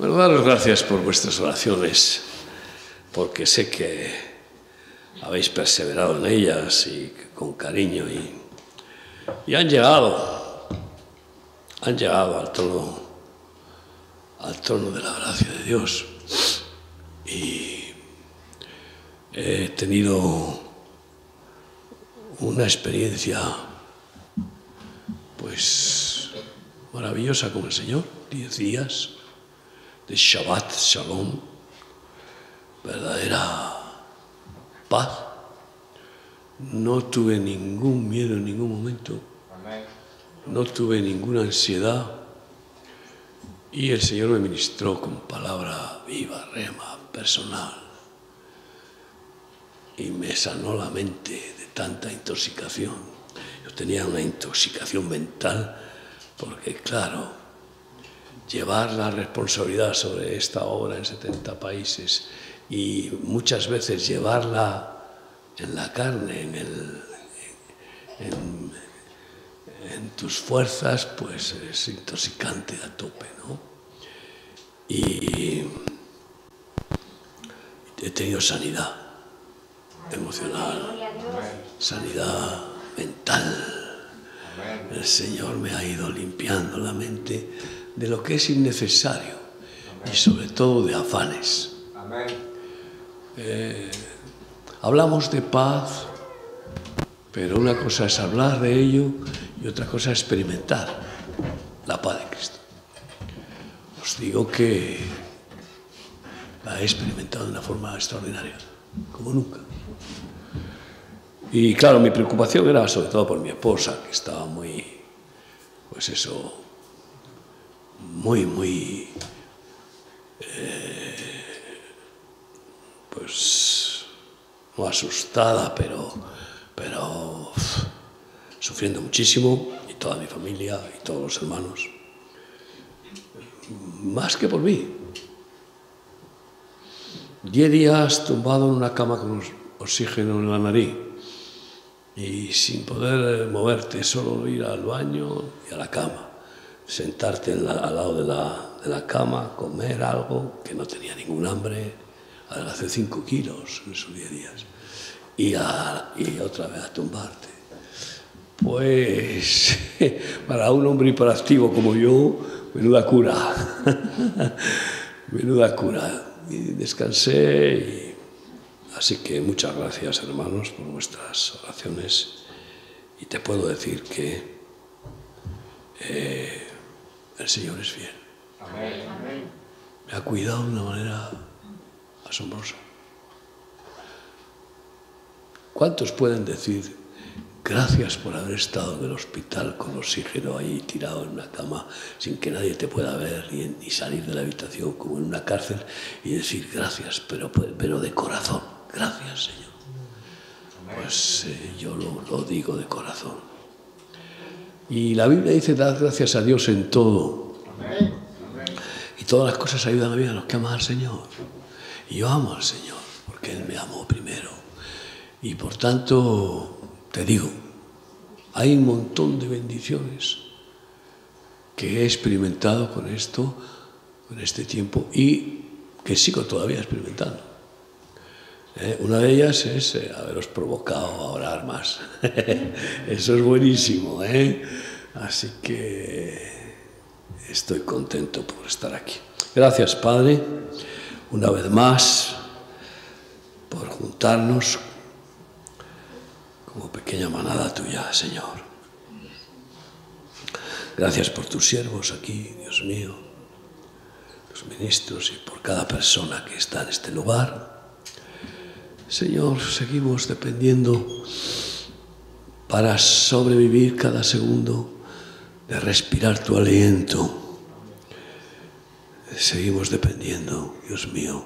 Bueno, daros gracias por vuestras oraciones, porque sé que habéis perseverado en ellas y con cariño y, y han llegado, han llegado al trono, al trono de la gracia de Dios. Y he tenido una experiencia, pues, maravillosa con el Señor, diez días de Shabbat Shalom, verdadera paz. No tuve ningún miedo en ningún momento, no tuve ninguna ansiedad y el Señor me ministró con palabra viva, rema, personal y me sanó la mente de tanta intoxicación. Yo tenía una intoxicación mental porque, claro, llevar la responsabilidad sobre esta obra en 70 países y muchas veces llevarla en la carne, en, el, en, tus fuerzas, pues es intoxicante a tope, ¿no? Y he tenido sanidad emocional, sanidad mental. El Señor me ha ido limpiando la mente de lo que es innecesario y sobre todo de afanes. Eh, hablamos de paz, pero una cosa es hablar de ello y otra cosa es experimentar la paz de Cristo. Os digo que la he experimentado de una forma extraordinaria, como nunca. Y claro, mi preocupación era sobre todo por mi esposa, que estaba muy, pues eso, muy, muy, eh, pues, no asustada, pero, pero sufriendo muchísimo, y toda mi familia y todos los hermanos, más que por mí. Diez días tumbado en una cama con oxígeno en la nariz y sin poder moverte, solo ir al baño y a la cama sentarte al lado de la, de la, cama, comer algo, que no tenía ningún hambre, hace cinco kilos en sus diez días, y, otra vez a tumbarte. Pues para un hombre hiperactivo como yo, menuda cura, menuda cura. Descansé, y... así que muchas gracias hermanos por vuestras oraciones y te puedo decir que eh, el Señor es fiel. Me ha cuidado de una manera asombrosa. ¿Cuántos pueden decir gracias por haber estado en el hospital con oxígeno ahí tirado en una cama sin que nadie te pueda ver ni, salir de la habitación como en una cárcel y decir gracias, pero, pero de corazón, gracias Señor? Pues eh, yo lo, lo digo de corazón. Y la Biblia dice, dad gracias a Dios en todo. Y todas las cosas ayudan a mí a los que aman al Señor. Y yo amo al Señor, porque Él me amó primero. Y por tanto, te digo, hay un montón de bendiciones que he experimentado con esto, con este tiempo, y que sigo todavía experimentando. ¿Eh? Una de ellas es eh, haberos provocado a orar más. Eso es buenísimo. ¿eh? Así que estoy contento por estar aquí. Gracias, Padre, una vez más, por juntarnos como pequeña manada tuya, Señor. Gracias por tus siervos aquí, Dios mío, los ministros y por cada persona que está en este lugar. Señor, seguimos dependiendo para sobrevivir cada segundo de respirar tu aliento. Seguimos dependiendo, Dios mío,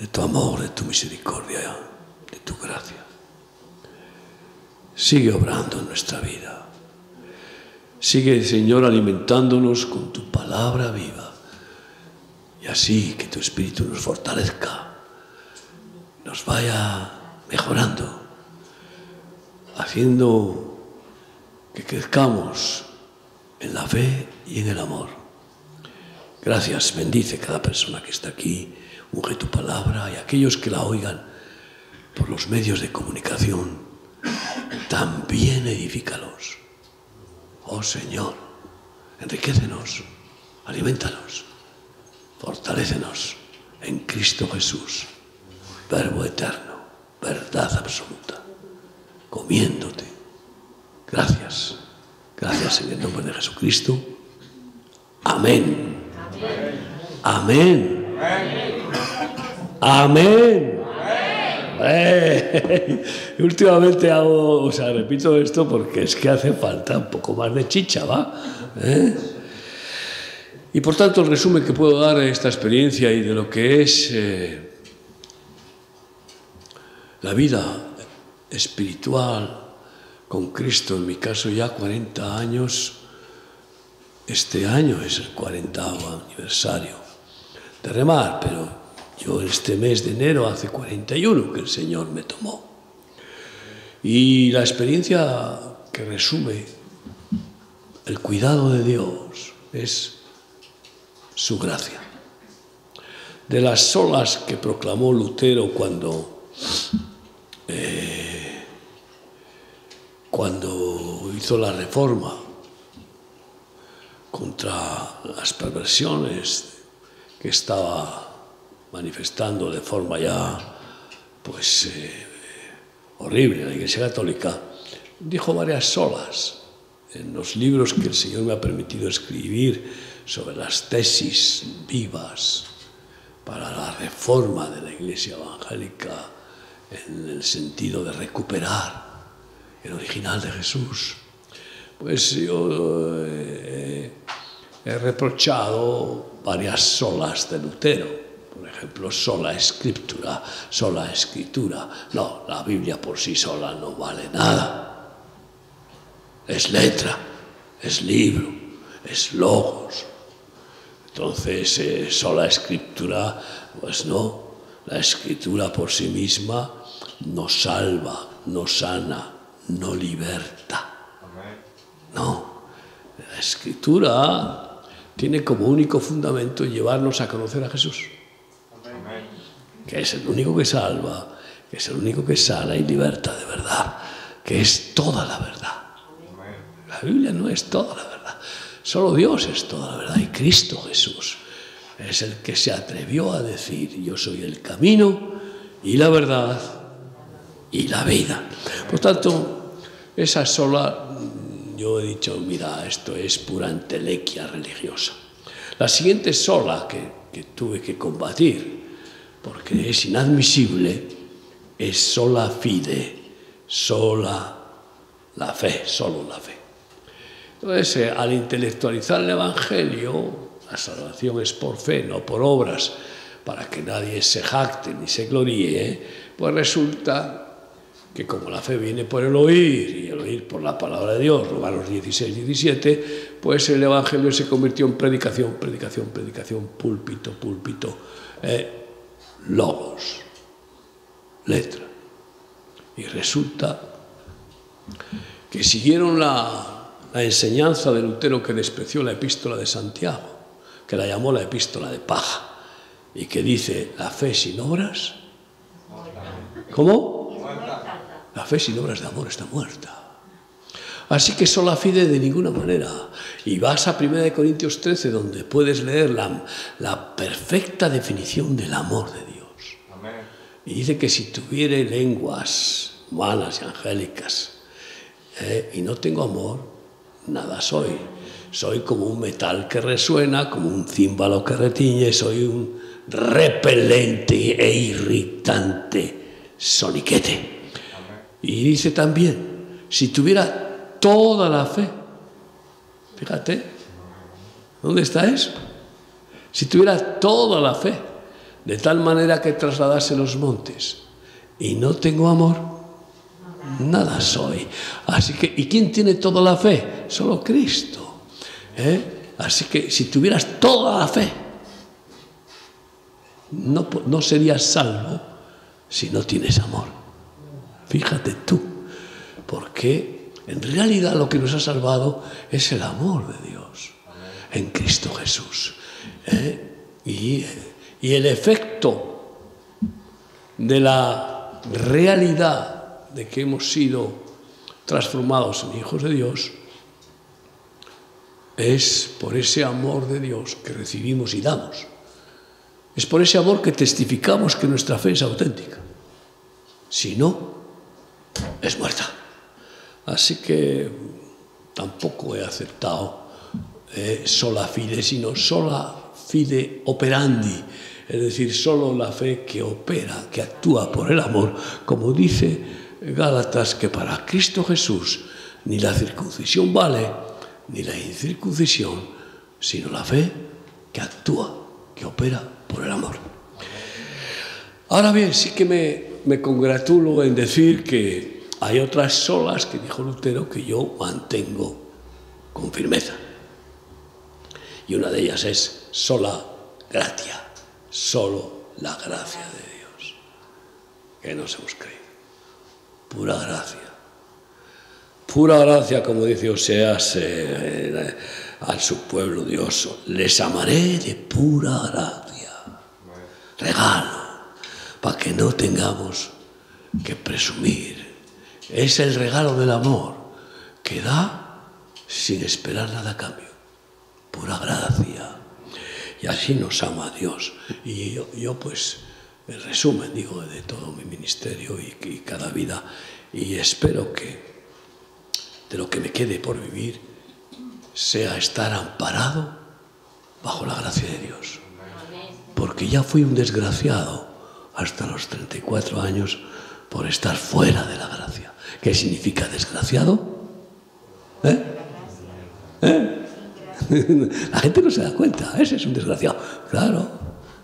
de tu amor, de tu misericordia, de tu gracia. Sigue obrando en nuestra vida. Sigue, Señor, alimentándonos con tu palabra viva. Y así que tu Espíritu nos fortalezca, nos vaya mejorando, haciendo que crezcamos en la fe y en el amor. Gracias, bendice cada persona que está aquí, unge tu palabra y aquellos que la oigan por los medios de comunicación, también edifícalos. Oh Señor, enriquecenos, alimentanos, fortalécenos en Cristo Jesús, Verbo eterno, verdad absoluta, comiéndote. Gracias, gracias en el nombre de Jesucristo. Amén. Amén. Amén. Eh, últimamente hago, o sea, repito esto porque es que hace falta un poco más de chicha, ¿va? ¿Eh? Y por tanto, el resumen que puedo dar de esta experiencia y de lo que es eh, la vida espiritual con Cristo, en mi caso ya 40 años, este año es el 40 aniversario de remar, pero yo este mes de enero hace 41 que el Señor me tomó. Y la experiencia que resume el cuidado de Dios es su gracia. De las olas que proclamó Lutero cuando, eh, cuando hizo la reforma contra las perversiones que estaba manifestando de forma ya pues eh, horrible la Iglesia Católica, dijo varias olas en los libros que el Señor me ha permitido escribir sobre las tesis vivas para la reforma de la Iglesia evangélica en el sentido de recuperar el original de Jesús. Pues yo eh, he reprochado varias solas de Lutero, por ejemplo, sola escritura, sola escritura. No, la Biblia por sí sola no vale nada. Es letra, es libro, es logos, entonces, eh, sola escritura, pues no, la escritura por sí misma nos salva, nos sana, no liberta. No, la escritura tiene como único fundamento llevarnos a conocer a Jesús, que es el único que salva, que es el único que sana y liberta de verdad, que es toda la verdad. La Biblia no es toda la verdad. Solo Dios es toda la verdad y Cristo Jesús es el que se atrevió a decir, yo soy el camino y la verdad y la vida. Por tanto, esa sola, yo he dicho, mira, esto es pura entelequia religiosa. La siguiente sola que, que tuve que combatir, porque es inadmisible, es sola fide, sola la fe, solo la fe. Entonces, eh, al intelectualizar el Evangelio, salvación es por fe, no por obras, para que nadie se jacte ni se gloríe, pues resulta que como la fe viene por el oír y el oír por la palabra de Dios, Romanos 16, 17, pues el Evangelio se convirtió en predicación, predicación, predicación, púlpito, púlpito, eh, logos, letra. Y resulta que siguieron la enseñanza de Lutero que despreció la epístola de Santiago, que la llamó la epístola de paja, y que dice, la fe sin obras, ¿cómo? La fe sin obras de amor está muerta. Así que sola fide de ninguna manera. Y vas a 1 Corintios 13, donde puedes leer la, la perfecta definición del amor de Dios. Y dice que si tuviere lenguas humanas y angélicas eh, y no tengo amor, nada soy. Soy como un metal que resuena, como un címbalo que retiñe, soy un repelente e irritante soniquete. Y dice también, si tuviera toda la fe, fíjate, ¿dónde está eso? Si tuviera toda la fe, de tal manera que trasladase los montes, y no tengo amor, nada soy. Así que, ¿y quién tiene toda la fe? Solo Cristo. ¿Eh? Así que si tuvieras toda la fe, no, no serías salvo si no tienes amor. Fíjate tú, porque en realidad lo que nos ha salvado es el amor de Dios en Cristo Jesús. ¿eh? y, y el efecto de la realidad de que hemos sido transformados en hijos de Dios es por ese amor de Dios que recibimos y damos. Es por ese amor que testificamos que nuestra fe es auténtica. Si no, es muerta. Así que tampoco he aceptado eh, sola fide, sino sola fide operandi, es decir, solo la fe que opera, que actúa por el amor, como dice Gálatas, que para Cristo Jesús ni la circuncisión vale, ni la incircuncisión, sino la fe que actúa, que opera por el amor. Ahora bien, sí que me, congratulo en decir que hay otras solas que dijo Lutero que yo mantengo con firmeza. Y una de ellas es sola gracia, solo la gracia de Dios, que nos hemos creído. Pura gracia pura gracia, como dice Oseas eh, a su pueblo Dios, les amaré de pura gracia, regalo, para que no tengamos que presumir. Es el regalo del amor que da sin esperar nada a cambio, pura gracia. Y así nos ama Dios. Y yo, pues, el resumen, digo, de todo mi ministerio y, y cada vida, y espero que de lo que me quede por vivir sea estar amparado bajo la gracia de Dios. Porque ya fui un desgraciado hasta los 34 años por estar fuera de la gracia. ¿Qué significa desgraciado? ¿Eh? ¿Eh? La gente no se da cuenta, ese es un desgraciado. Claro,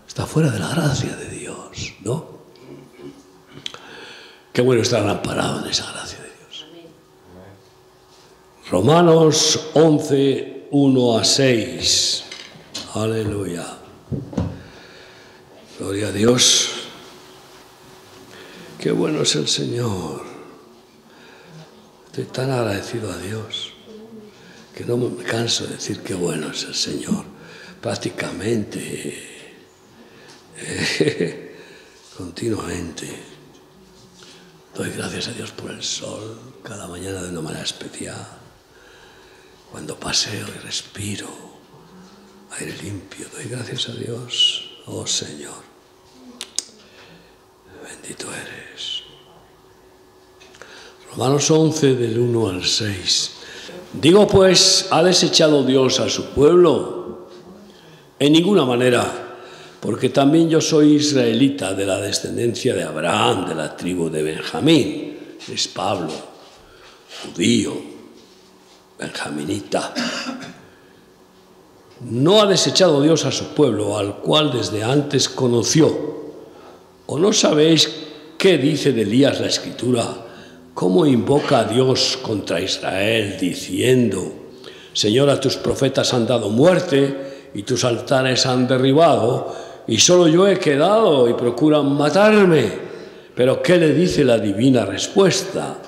está fuera de la gracia de Dios, ¿no? Qué bueno estar amparado en esa gracia. Romanos 11, 1 a 6. Aleluya. Gloria a Dios. Qué bueno es el Señor. Estoy tan agradecido a Dios que no me canso de decir qué bueno es el Señor. Prácticamente, continuamente. Doy gracias a Dios por el sol cada mañana de una manera especial cuando paseo y respiro aire limpio, doy gracias a Dios, oh Señor. Bendito eres. Romanos 11 del 1 al 6. Digo pues, ¿ha desechado Dios a su pueblo? En ninguna manera, porque también yo soy israelita de la descendencia de Abraham, de la tribu de Benjamín, es Pablo, judío benjaminita. No ha desechado Dios a su pueblo, al cual desde antes conoció. ¿O no sabéis qué dice de Elías la escritura? ¿Cómo invoca a Dios contra Israel diciendo, Señor, tus profetas han dado muerte y tus altares han derribado y solo yo he quedado y procuran matarme? Pero ¿qué le dice la divina respuesta?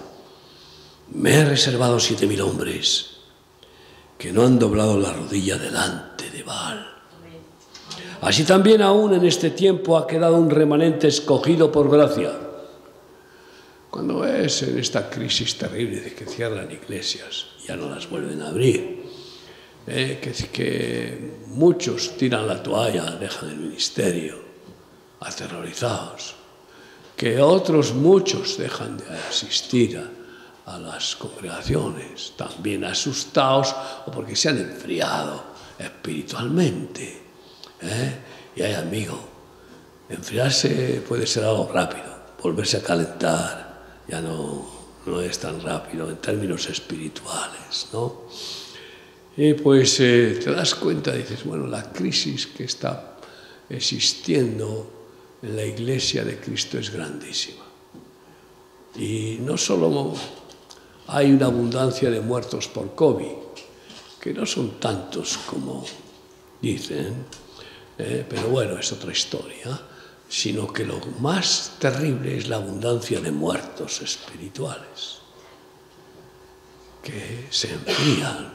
Me he reservado siete mil hombres que no han doblado la rodilla delante de Baal. Así también aún en este tiempo ha quedado un remanente escogido por gracia. Cuando ves en esta crisis terrible de que cierran iglesias, ya no las vuelven a abrir, eh, que, que muchos tiran la toalla, dejan el ministerio, aterrorizados, que otros muchos dejan de asistir a, a las congregaciones, también asustados o porque se han enfriado espiritualmente. ¿eh? Y hay amigo, enfriarse puede ser algo rápido, volverse a calentar ya no, no es tan rápido en términos espirituales, ¿no? Y pues eh, te das cuenta, dices, bueno, la crisis que está existiendo en la iglesia de Cristo es grandísima. Y no solo hay una abundancia de muertos por COVID, que no son tantos como dicen, eh, pero bueno, es otra historia, sino que lo más terrible es la abundancia de muertos espirituales, que se enfrían.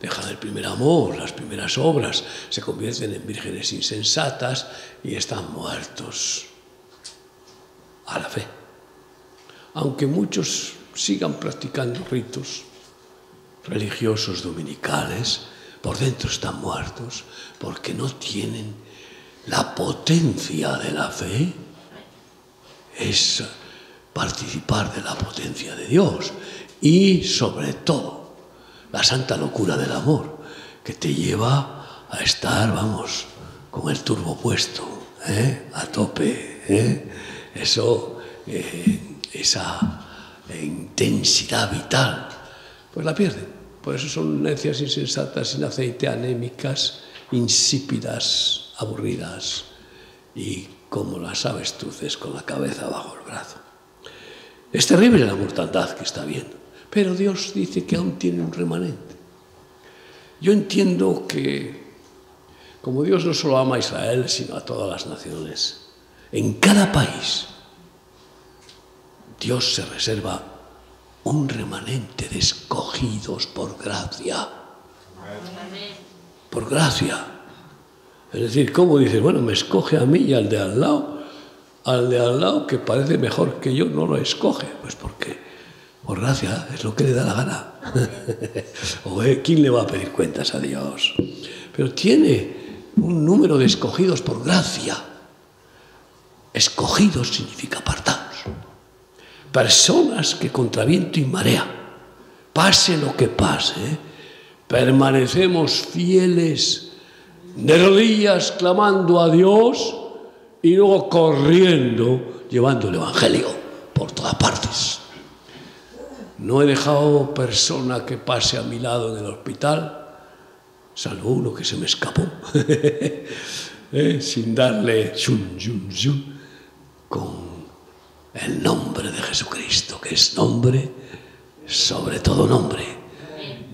dejan el primer amor, las primeras obras, se convierten en vírgenes insensatas y están muertos a la fe. Aunque muchos sigan practicando ritos religiosos dominicales, por dentro están muertos porque no tienen la potencia de la fe. Es participar de la potencia de Dios y sobre todo la santa locura del amor que te lleva a estar, vamos, con el turbo puesto, ¿eh? a tope. ¿eh? Eso, eh, esa intensidad vital, pues la pierden. Por eso son necias insensatas, sin aceite, anémicas, insípidas, aburridas y como las avestruces con la cabeza bajo el brazo. Es terrible la mortandad que está viendo, pero Dios dice que aún tiene un remanente. Yo entiendo que como Dios no solo ama a Israel, sino a todas las naciones, en cada país Dios se reserva un remanente de escogidos por gracia. Por gracia. Es decir, ¿cómo dices? Bueno, me escoge a mí y al de al lado. Al de al lado que parece mejor que yo no lo escoge. Pues porque, por gracia, es lo que le da la gana. o eh, ¿quién le va a pedir cuentas a Dios? Pero tiene un número de escogidos por gracia. Escogidos significa apartados personas que contra viento y marea, pase lo que pase, permanecemos fieles de rodillas clamando a Dios y luego corriendo llevando el Evangelio por todas partes. No he dejado persona que pase a mi lado en el hospital, salvo uno que se me escapó, ¿Eh? sin darle chun, chun, chun, con el nombre de Jesucristo, que es nombre sobre todo nombre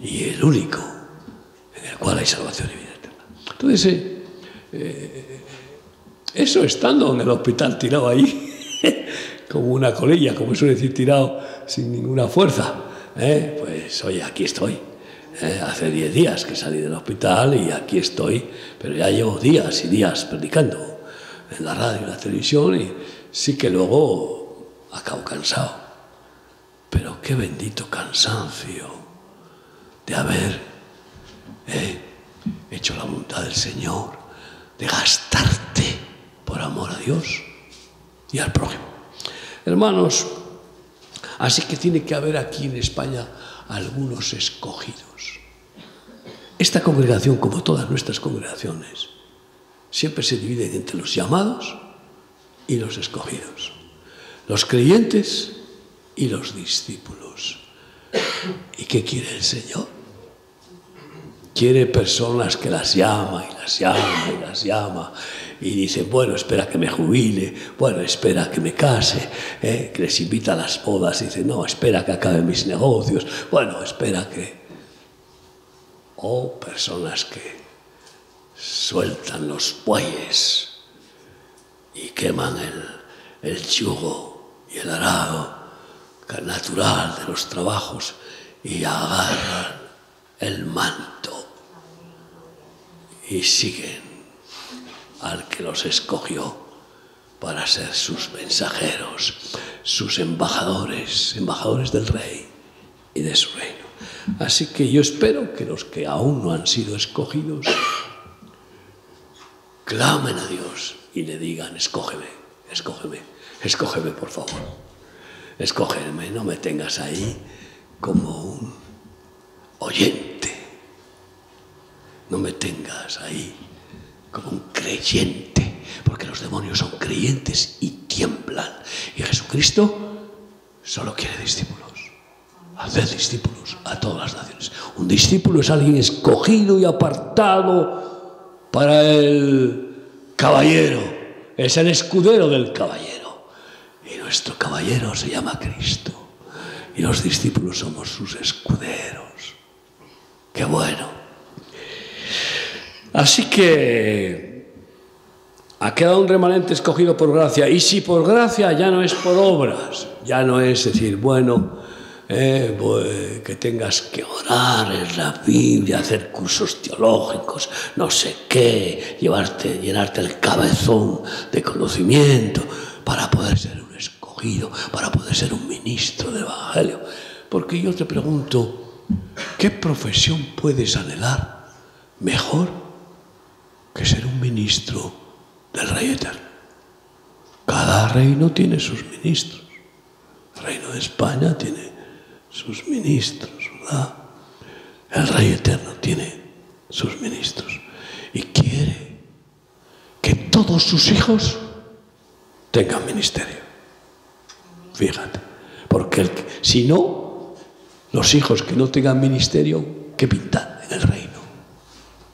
y el único en el cual hay salvación y vida eterna. Entonces, eh, eh, eso estando en el hospital tirado ahí, como una colilla, como suele decir, tirado sin ninguna fuerza, ¿eh? pues oye, aquí estoy. hace 10 días que salí del hospital y aquí estoy, pero ya llevo días y días predicando en la radio y la televisión y sí que luego acabo cansado. Pero qué bendito cansancio de haber eh, hecho la voluntad del Señor, de gastarte por amor a Dios y al prójimo. Hermanos, así que tiene que haber aquí en España algunos escogidos. Esta congregación, como todas nuestras congregaciones, siempre se divide entre los llamados y los escogidos los creyentes y los discípulos. ¿Y qué quiere el Señor? Quiere personas que las llama y las llama y las llama y dice, bueno, espera que me jubile, bueno, espera que me case, ¿eh? que les invita a las bodas y dice, no, espera que acabe mis negocios, bueno, espera que... O personas que sueltan los bueyes y queman el, el yugo y el arado natural de los trabajos y agarran el manto y siguen al que los escogió para ser sus mensajeros, sus embajadores, embajadores del rey y de su reino. Así que yo espero que los que aún no han sido escogidos clamen a Dios y le digan, escógeme, escógeme escógeme por favor, escógeme, no me tengas ahí como un oyente, no me tengas ahí como un creyente, porque los demonios son creyentes y tiemblan. Y Jesucristo solo quiere discípulos. Hacer discípulos a todas las naciones. Un discípulo es alguien escogido y apartado para el caballero. Es el escudero del caballero. Nuestro caballero se llama Cristo. Y los discípulos somos sus escuderos. Qué bueno. Así que ha quedado un remanente escogido por gracia. Y si por gracia ya no es por obras, ya no es decir, bueno, eh, pues, que tengas que orar en la Biblia, hacer cursos teológicos, no sé qué, llevarte, llenarte el cabezón de conocimiento para poder ser para poder ser un ministro del Evangelio. Porque yo te pregunto, ¿qué profesión puedes anhelar mejor que ser un ministro del Rey Eterno? Cada reino tiene sus ministros. El reino de España tiene sus ministros, ¿verdad? El Rey Eterno tiene sus ministros y quiere que todos sus hijos tengan ministerio. Fíjate, porque si no, los hijos que no tengan ministerio, ¿qué pintan en el reino?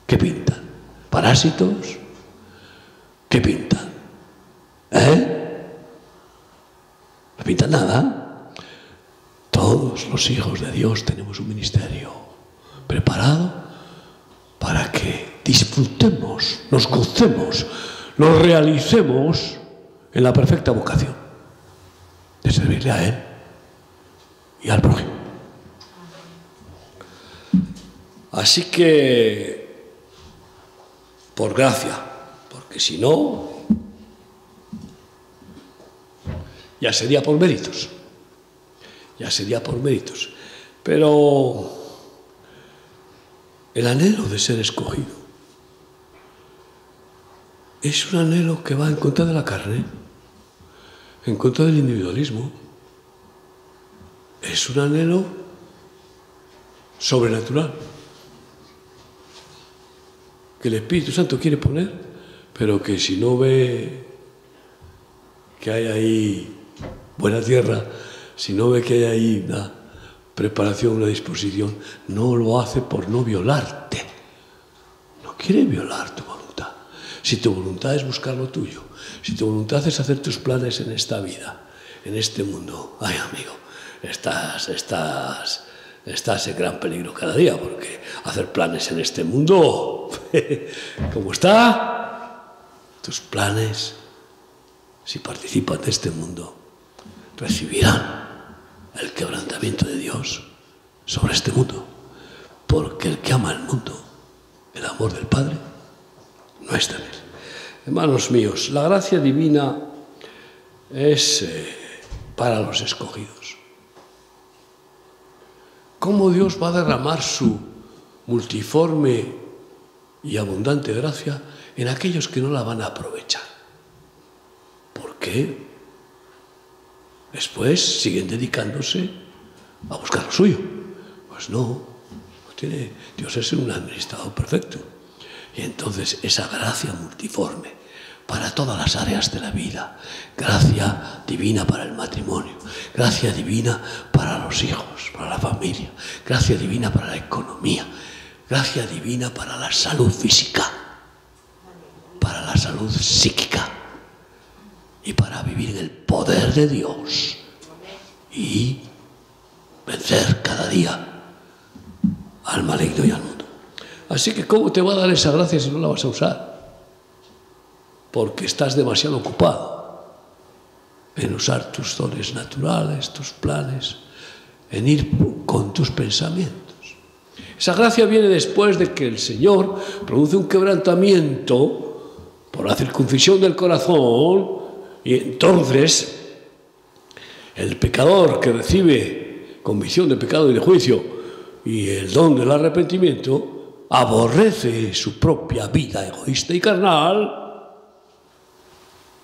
¿Qué pintan? ¿Parásitos? ¿Qué pintan? ¿Eh? No pintan nada. Todos los hijos de Dios tenemos un ministerio preparado para que disfrutemos, nos gocemos, nos realicemos en la perfecta vocación de servirle a Él y al prójimo. Así que, por gracia, porque si no, ya sería por méritos ya sería por méritos. Pero el anhelo de ser escogido es un anhelo que va en contra de la carne, en contra del individualismo. Es un anhelo sobrenatural que el Espíritu Santo quiere poner, pero que si no ve que hay ahí buena tierra, si no ve que hay ahí una preparación, una disposición, no lo hace por no violarte. No quiere violar tu. Si tu voluntad es buscar lo tuyo, si tu voluntad es hacer tus planes en esta vida, en este mundo, ay amigo, estás, estás, estás en gran peligro cada día, porque hacer planes en este mundo, ¿cómo está? Tus planes, si participan de este mundo, recibirán el quebrantamiento de Dios sobre este mundo. Porque el que ama el mundo, el amor del Padre, no en él. Hermanos míos, la gracia divina es eh, para los escogidos. ¿Cómo Dios va a derramar su multiforme y abundante gracia en aquellos que no la van a aprovechar? ¿Por qué? Después siguen dedicándose a buscar lo suyo. Pues no, tiene, Dios es un administrador perfecto. Y entonces esa gracia multiforme para todas las áreas de la vida, gracia divina para el matrimonio, gracia divina para los hijos, para la familia, gracia divina para la economía, gracia divina para la salud física, para la salud psíquica y para vivir en el poder de Dios y vencer cada día al maligno y al mundo. Así que ¿cómo te va a dar esa gracia si no la vas a usar? Porque estás demasiado ocupado en usar tus dones naturales, tus planes, en ir con tus pensamientos. Esa gracia viene después de que el Señor produce un quebrantamiento por la circuncisión del corazón y entonces, el pecador que recibe convicción de pecado y de juicio y el don del arrepentimiento, aborrece su propia vida egoísta y carnal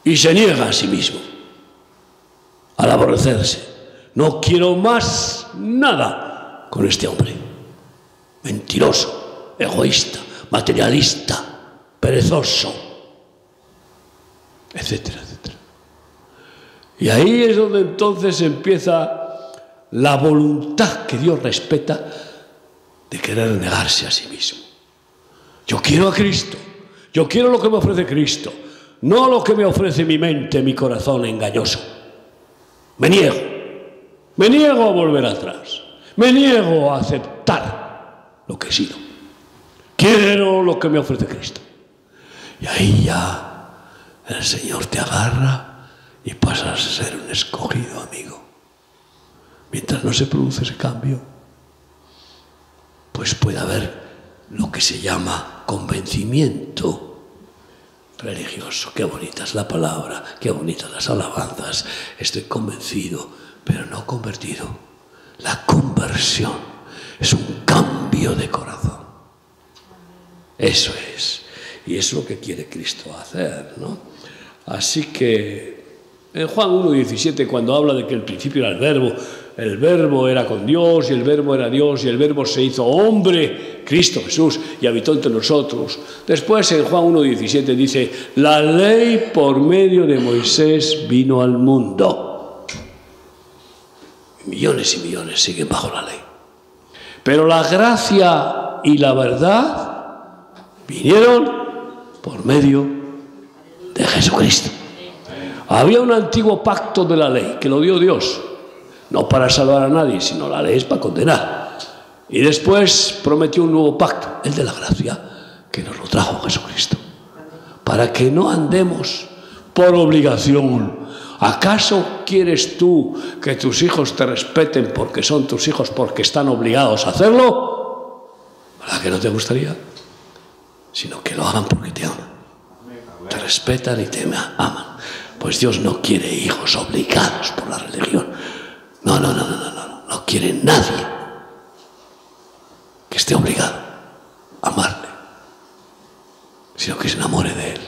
y se niega a sí mismo al aborrecerse. No quiero más nada con este hombre. Mentiroso, egoísta, materialista, perezoso, etcétera, etcétera. Y ahí es donde entonces empieza la voluntad que Dios respeta de querer negarse a sí mismo. Yo quiero a Cristo, yo quiero lo que me ofrece Cristo, no lo que me ofrece mi mente, mi corazón engañoso. Me niego, me niego a volver atrás, me niego a aceptar lo que he sido. Quiero lo que me ofrece Cristo. Y ahí ya el Señor te agarra y pasas a ser un escogido amigo. mientras no se produce ese cambio, pues puede haber lo que se llama convencimiento religioso. Qué bonita es la palabra, qué bonitas las alabanzas. Estoy convencido, pero no convertido. La conversión es un cambio de corazón. Eso es. Y es lo que quiere Cristo hacer, ¿no? Así que en Juan 1.17, cuando habla de que el principio era el verbo, el verbo era con Dios y el verbo era Dios y el verbo se hizo hombre, Cristo Jesús, y habitó entre nosotros. Después en Juan 1.17 dice, la ley por medio de Moisés vino al mundo. Millones y millones siguen bajo la ley. Pero la gracia y la verdad vinieron por medio de Jesucristo. Había un antiguo pacto de la ley que lo dio Dios, no para salvar a nadie, sino la ley es para condenar. Y después prometió un nuevo pacto, el de la gracia, que nos lo trajo Jesucristo, para que no andemos por obligación. ¿Acaso quieres tú que tus hijos te respeten porque son tus hijos, porque están obligados a hacerlo? ¿Verdad que no te gustaría? Sino que lo hagan porque te aman. Te respetan y te aman. Pues Dios no quiere hijos obligados por la religión. No, no, no, no, no, no. No quiere nadie que esté obligado a amarle, sino que se enamore de él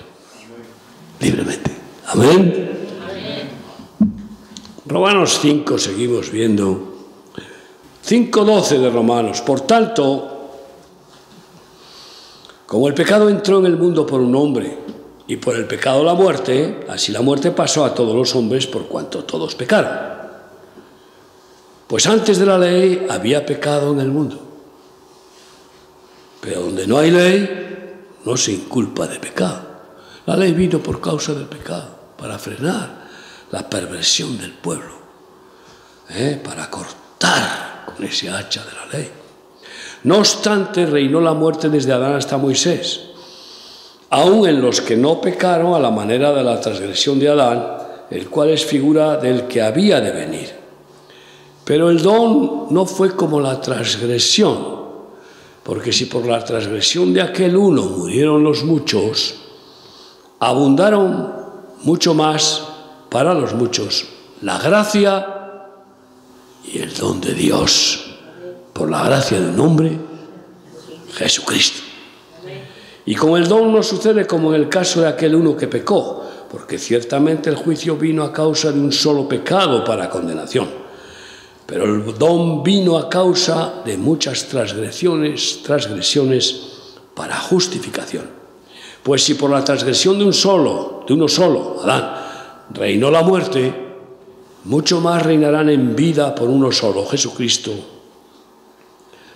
libremente. Amén. Romanos 5, seguimos viendo. 5.12 de Romanos. Por tanto, como el pecado entró en el mundo por un hombre, y por el pecado la muerte, así la muerte pasó a todos los hombres por cuanto todos pecaron. Pues antes de la ley había pecado en el mundo. Pero donde no hay ley, no se inculpa de pecado. La ley vino por causa del pecado, para frenar la perversión del pueblo, ¿eh? para cortar con ese hacha de la ley. No obstante, reinó la muerte desde Adán hasta Moisés aun en los que no pecaron a la manera de la transgresión de Adán, el cual es figura del que había de venir. Pero el don no fue como la transgresión, porque si por la transgresión de aquel uno murieron los muchos, abundaron mucho más para los muchos la gracia y el don de Dios, por la gracia de un hombre, Jesucristo. Y con el don no sucede como en el caso de aquel uno que pecó, porque ciertamente el juicio vino a causa de un solo pecado para condenación. Pero el don vino a causa de muchas transgresiones, transgresiones para justificación. Pues si por la transgresión de un solo, de uno solo, Adán, reinó la muerte, mucho más reinarán en vida por uno solo, Jesucristo,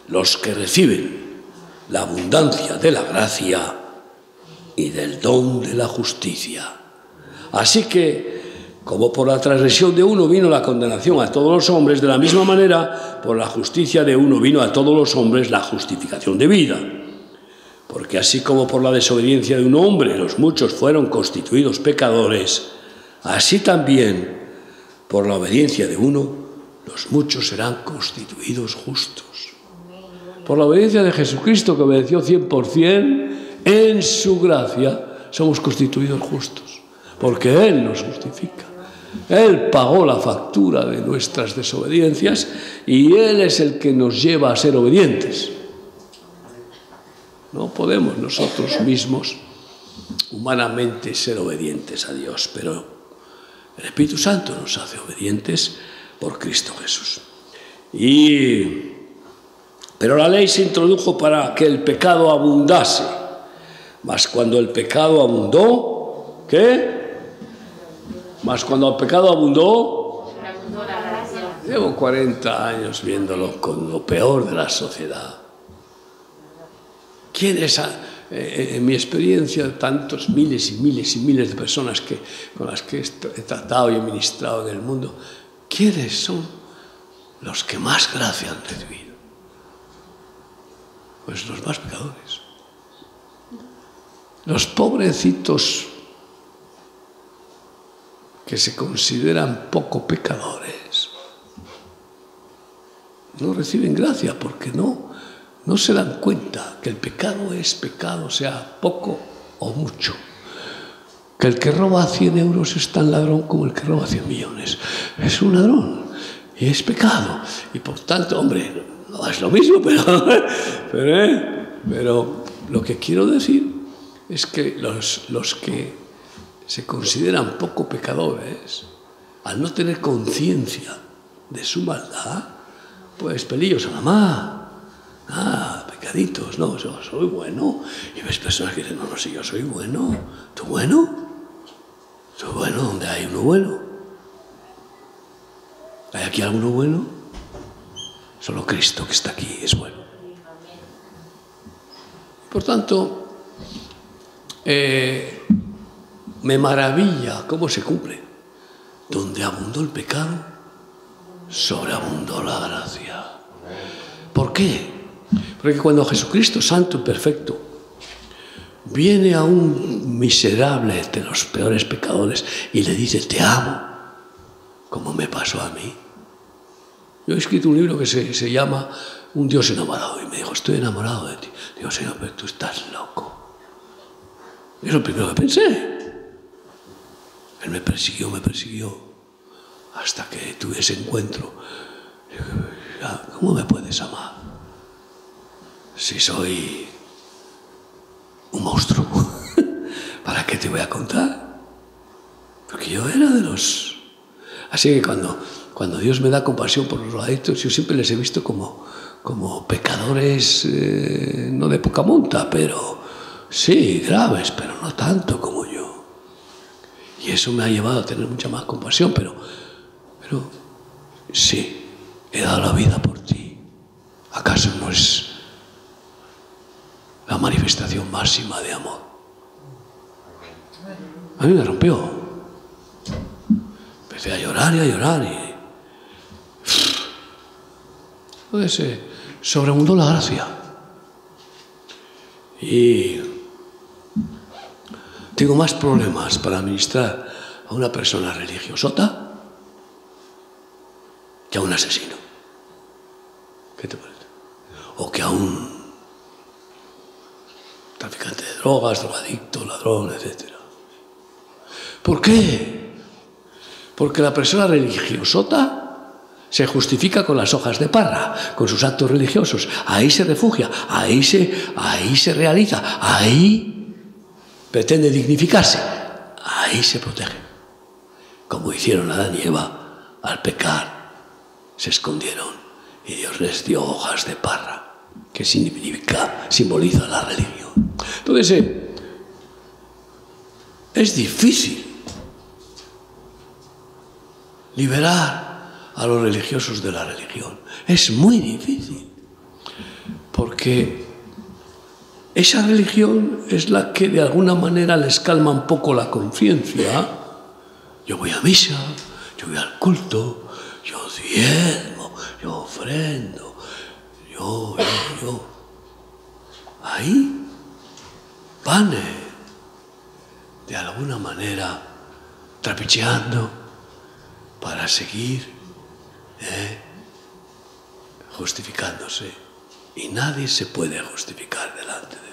los que reciben la abundancia de la gracia y del don de la justicia. Así que, como por la transgresión de uno vino la condenación a todos los hombres, de la misma manera, por la justicia de uno vino a todos los hombres la justificación de vida. Porque así como por la desobediencia de un hombre los muchos fueron constituidos pecadores, así también por la obediencia de uno los muchos serán constituidos justos por la obediencia de Jesucristo que obedeció 100%, en su gracia somos constituidos justos, porque Él nos justifica. Él pagó la factura de nuestras desobediencias y Él es el que nos lleva a ser obedientes. No podemos nosotros mismos humanamente ser obedientes a Dios, pero el Espíritu Santo nos hace obedientes por Cristo Jesús. Y pero la ley se introdujo para que el pecado abundase. Mas cuando el pecado abundó, ¿qué? Mas cuando el pecado abundó, llevo 40 años viéndolo con lo peor de la sociedad. ¿Quién es, eh, en mi experiencia, tantos miles y miles y miles de personas que, con las que he tratado y he ministrado en el mundo, quiénes son los que más gracia han recibido? Pues los más pecadores. Los pobrecitos que se consideran poco pecadores. no reciben gracia porque no, no se dan cuenta que el pecado es pecado, sea poco o mucho. Que el que roba 100 euros es tan ladrón como el que roba 100 millones. Es un ladrón y es pecado. Y por tanto, hombre, no es lo mismo, pero, ¿eh? pero lo que quiero decir es que los, los que se consideran poco pecadores, al no tener conciencia de su maldad, pues pelillos a la mar. Ah, pecaditos, no, yo soy bueno. Y ves personas que dicen, no, no, si yo soy bueno. ¿Tú bueno? ¿Tú bueno? ¿Dónde hay uno bueno? ¿Hay aquí alguno bueno? Solo Cristo que está aquí es bueno. Por tanto, eh, me maravilla cómo se cumple. Donde abundó el pecado, sobreabundó la gracia. ¿Por qué? Porque cuando Jesucristo, santo y perfecto, viene a un miserable de los peores pecadores y le dice, te amo, como me pasó a mí. Yo he escrito un libro que se, se llama Un Dios enamorado y me dijo, estoy enamorado de ti. Digo, Señor, pero tú estás loco. Es lo primero que pensé. Él me persiguió, me persiguió, hasta que tuve ese encuentro. ¿Cómo me puedes amar? Si soy un monstruo. ¿Para qué te voy a contar? Porque yo era de los... Así que cuando, cuando Dios me da compasión por los adictos, yo siempre les he visto como, como pecadores, eh, no de poca monta, pero sí, graves, pero no tanto como yo. Y eso me ha llevado a tener mucha más compasión, pero, pero sí, he dado la vida por ti. ¿Acaso no es la manifestación máxima de amor? A mí me rompió. Empecé a llorar y a llorar y... Entonces eh, la gracia. Y tengo más problemas para administrar a una persona religiosota que a un asesino. ¿Qué te parece? O que a un traficante de drogas, drogadicto, ladrón, etc. ¿Por qué? Porque la persona religiosota se justifica con las hojas de parra, con sus actos religiosos. Ahí se refugia, ahí se, ahí se realiza, ahí pretende dignificarse, ahí se protege. Como hicieron Adán y Eva al pecar, se escondieron y Dios les dio hojas de parra, que significa, simboliza la religión. Entonces, eh, es difícil liberar a los religiosos de la religión. Es muy difícil, porque esa religión es la que de alguna manera les calma un poco la conciencia. Yo voy a misa, yo voy al culto, yo diezmo, yo ofrendo, yo, yo, yo. Ahí van de alguna manera trapicheando para seguir eh, justificándose. Y nadie se puede justificar delante de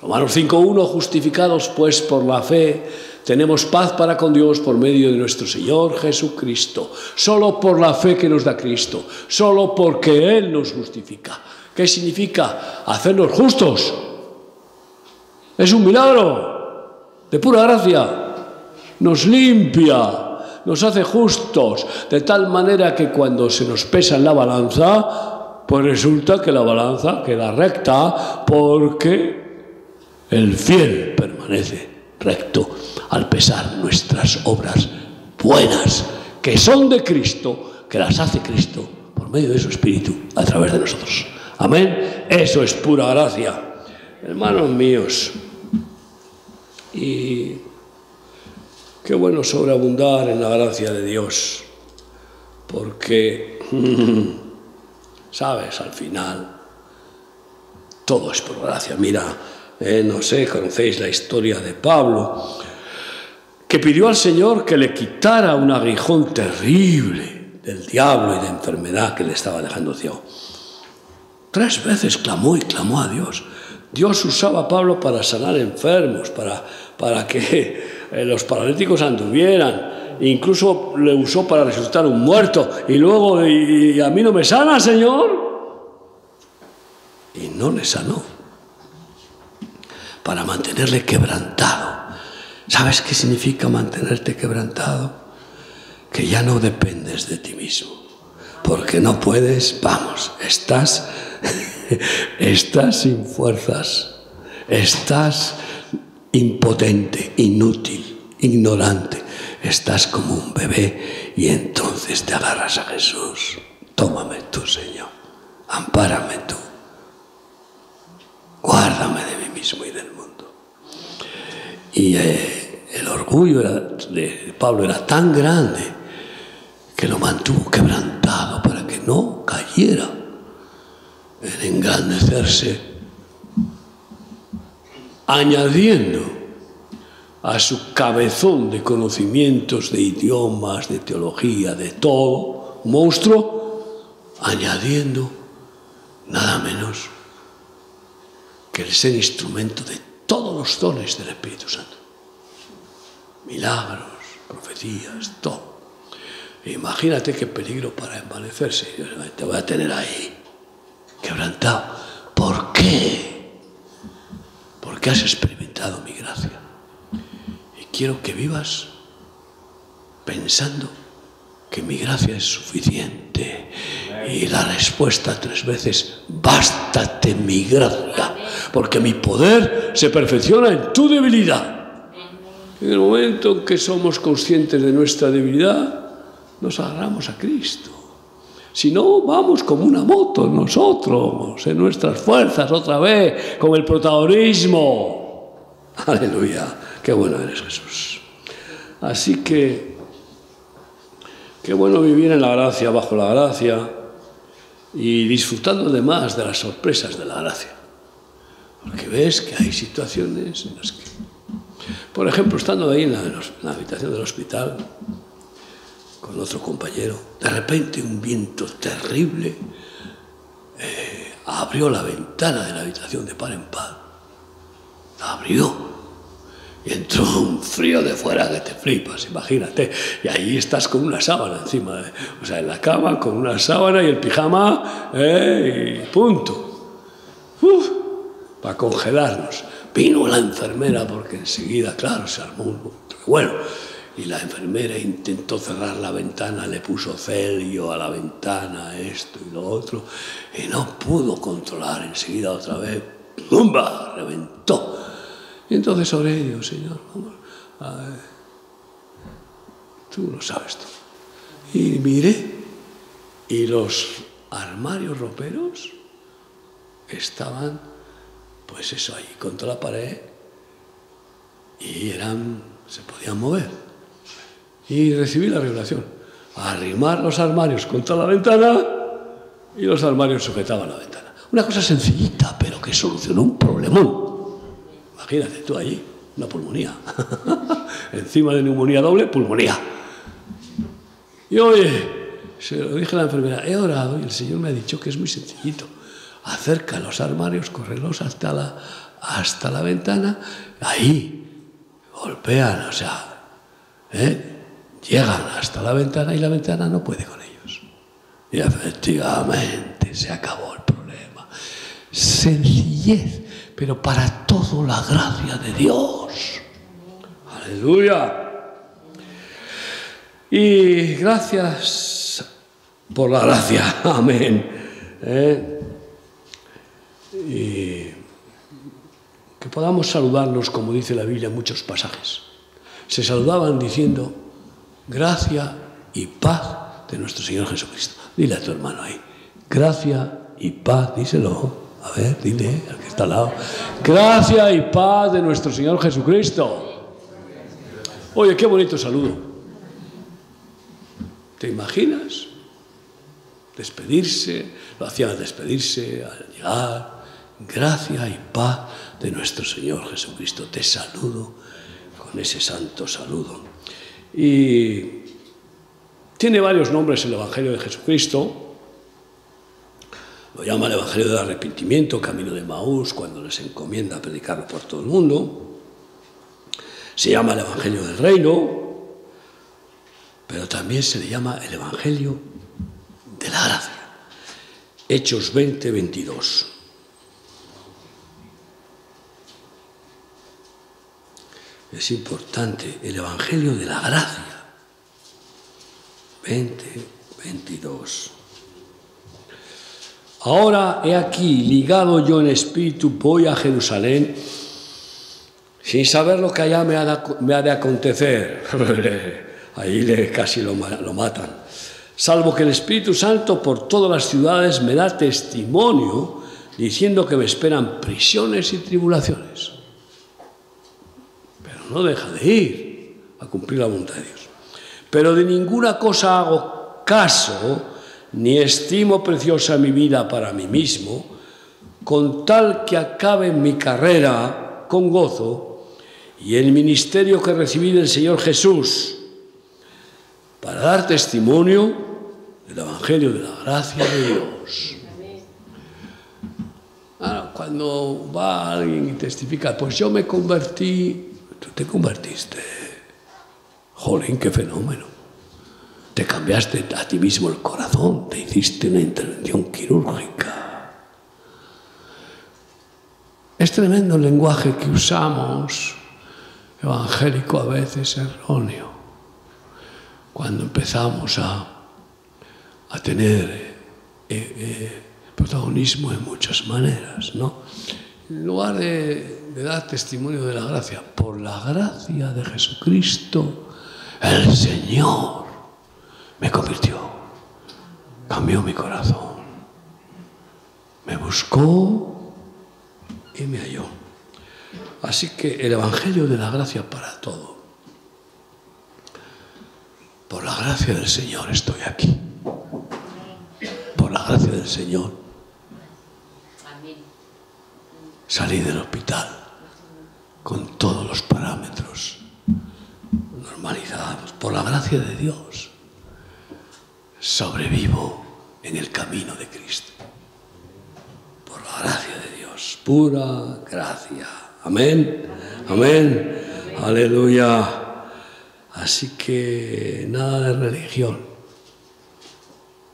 Romanos 5.1, justificados pues por la fe, tenemos paz para con Dios por medio de nuestro Señor Jesucristo. Solo por la fe que nos da Cristo, solo porque Él nos justifica. ¿Qué significa? Hacernos justos. Es un milagro de pura gracia. Nos limpia, nos hace justos, de tal manera que cuando se nos pesa en la balanza, pues resulta que la balanza queda recta porque el fiel permanece recto al pesar nuestras obras buenas, que son de Cristo, que las hace Cristo por medio de su Espíritu a través de nosotros. Amén. Eso es pura gracia. Hermanos míos, y qué bueno sobreabundar en la gracia de Dios, porque, sabes, al final, todo es por gracia. Mira, eh, no sé, conocéis la historia de Pablo, que pidió al Señor que le quitara un aguijón terrible del diablo y de enfermedad que le estaba dejando ciego. Tres veces clamó y clamó a Dios. Dios usaba a Pablo para sanar enfermos, para, para que eh, los paralíticos anduvieran. Incluso le usó para resucitar un muerto. Y luego, y a mí no me sana, Señor? Y no le sanó. Para mantenerle quebrantado. ¿Sabes qué significa mantenerte quebrantado? Que ya no dependes de ti mismo. Porque no puedes, vamos, estás, estás sin fuerzas. Estás impotente, inútil, ignorante. Estás como un bebé y entonces te agarras a Jesús. Tómame tú, Señor. Ampárame tú. Guárdame de mí mismo y del mundo. Y eh, el orgullo de Pablo era tan grande que lo mantuvo quebrantado para que no cayera en engrandecerse añadiendo a su cabezón de conocimientos, de idiomas, de teología, de todo, monstruo, añadiendo nada menos que el ser instrumento de todos los dones del Espíritu Santo. Milagros, profecías, todo. Imagínate qué peligro para envanecerse. Te voy a tener ahí, quebrantado. ¿Por qué? porque has experimentado mi gracia. Quiero que vivas pensando que mi gracia es suficiente. Y la respuesta tres veces, bástate mi gracia, porque mi poder se perfecciona en tu debilidad. En el momento en que somos conscientes de nuestra debilidad, nos agarramos a Cristo. Si no, vamos como una moto nosotros, en nuestras fuerzas otra vez, con el protagonismo. Aleluya, qué bueno eres Jesús. Así que, qué bueno vivir en la gracia, bajo la gracia, y disfrutando además de las sorpresas de la gracia. Porque ves que hay situaciones en las que, por ejemplo, estando ahí en la, habitación del hospital, con otro compañero. De repente un viento terrible eh, abrió la ventana de la habitación de par en par. La abrió. Y entró un frío de fuera que te flipas, imagínate. Y ahí estás con una sábana encima, o sea, en la cama con una sábana y el pijama, eh, y punto. Uf, para congelarnos. Vino la enfermera porque enseguida, claro, se armó un... Bueno, y la enfermera intentó cerrar la ventana, le puso celio a la ventana, esto y lo otro, y no pudo controlar enseguida otra vez, ¡pumba! reventó. Y entonces oré y digo, Señor, vamos, a tú lo sabes todo. Y miré, y los armarios roperos estaban, pues eso ahí, contra la pared, y eran, se podían mover y recibí la revelación. Arrimar los armarios contra la ventana y los armarios sujetaban la ventana. Una cosa sencillita, pero que solucionó un problemón. Imagínate tú allí, una pulmonía. Encima de neumonía doble, pulmonía. Y oye, se lo dije a la enfermera, he orado y el Señor me ha dicho que es muy sencillito. Acerca los armarios, correlos hasta la, hasta la ventana, ahí, golpean, o sea, ¿eh? llegan hasta la ventana y la ventana no puede con ellos. Y efectivamente se acabó el problema. Sencillez, pero para todo la gracia de Dios. Aleluya. Y gracias por la gracia. Amén. ¿Eh? Y que podamos saludarnos, como dice la Biblia en muchos pasajes. Se saludaban diciendo, gracia y paz de nuestro Señor Jesucristo. Dile a tu hermano ahí, gracia y paz, díselo. A ver, dile al está al lado. Gracia y paz de nuestro Señor Jesucristo. Oye, qué bonito saludo. ¿Te imaginas? Despedirse, lo hacían al despedirse, al llegar. Gracia y paz de nuestro Señor Jesucristo. Te saludo con ese santo saludo. Y Tiene varios nombres el Evangelio de Jesucristo. Lo llama el Evangelio del Arrepentimiento, Camino de Maús, cuando les encomienda predicarlo por todo el mundo. Se llama el Evangelio del Reino, pero también se le llama el Evangelio de la Gracia. Hechos 20, 22. Es importante el Evangelio de la Gracia. 20, 22. Ahora he aquí, ligado yo en espíritu, voy a Jerusalén sin saber lo que allá me ha de, acontecer. Ahí casi lo, lo matan. Salvo que el Espíritu Santo por todas las ciudades me da testimonio diciendo que me esperan prisiones y tribulaciones. Pero no deja de ir a cumplir la voluntad de Dios. Pero de ninguna cosa hago caso, ni estimo preciosa mi vida para mí mismo, con tal que acabe mi carrera con gozo y el ministerio que recibí del Señor Jesús, para dar testimonio del Evangelio de la gracia de Dios. Ahora, cuando va alguien y testifica, pues yo me convertí, tú te convertiste. Jolín, qué fenómeno. Te cambiaste a ti mismo el corazón, te hiciste una intervención quirúrgica. Es tremendo el lenguaje que usamos, evangélico a veces erróneo, cuando empezamos a, a tener eh, eh, protagonismo en muchas maneras, ¿no? En lugar de, de dar testimonio de la gracia, por la gracia de Jesucristo, el Señor me convirtió, cambió mi corazón, me buscó y me halló. Así que el Evangelio de la gracia para todo. Por la gracia del Señor estoy aquí. Por la gracia del Señor. Salí del hospital con todos los parámetros normalizados por la gracia de Dios, sobrevivo en el camino de Cristo. Por la gracia de Dios, pura gracia. Amén, amén, aleluya. Así que nada de religión.